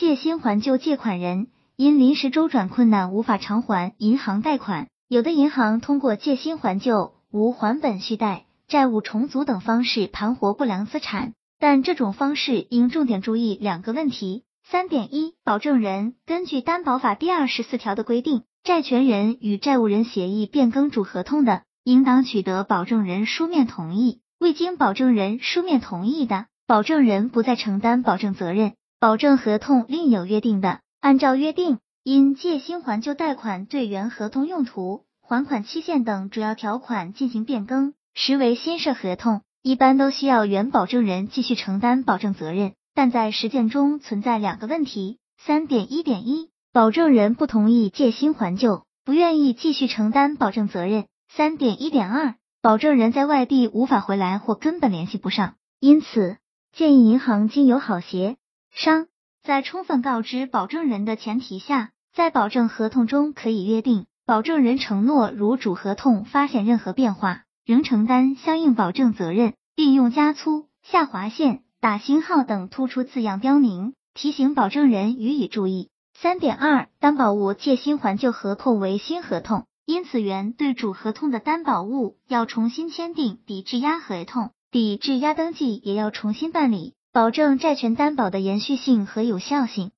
借新还旧借款人因临时周转困难无法偿还银行贷款，有的银行通过借新还旧、无还本续贷、债务重组等方式盘活不良资产，但这种方式应重点注意两个问题。三点一，保证人根据担保法第二十四条的规定，债权人与债务人协议变更主合同的，应当取得保证人书面同意；未经保证人书面同意的，保证人不再承担保证责任。保证合同另有约定的，按照约定，因借新还旧贷款对原合同用途、还款期限等主要条款进行变更，实为新设合同，一般都需要原保证人继续承担保证责任。但在实践中存在两个问题：三点一点一，保证人不同意借新还旧，不愿意继续承担保证责任；三点一点二，保证人在外地无法回来或根本联系不上，因此建议银行经由好协商，在充分告知保证人的前提下，在保证合同中可以约定，保证人承诺如主合同发现任何变化，仍承担相应保证责任，并用加粗、下划线。打星号等突出字样标明，提醒保证人予以注意。三点二，担保物借新还旧合同为新合同，因此原对主合同的担保物要重新签订抵质押合同，抵质押登记也要重新办理，保证债权担保的延续性和有效性。